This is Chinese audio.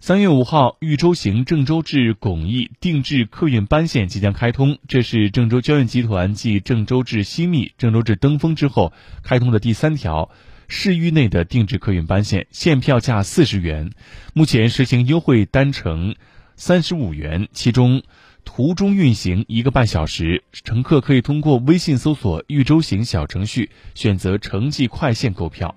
三月五号，豫州行郑州至巩义定制客运班线即将开通，这是郑州交运集团继郑州至新密、郑州至登封之后开通的第三条市域内的定制客运班线，现票价四十元，目前实行优惠单程三十五元，其中途中运行一个半小时，乘客可以通过微信搜索“豫州行”小程序，选择城际快线购票。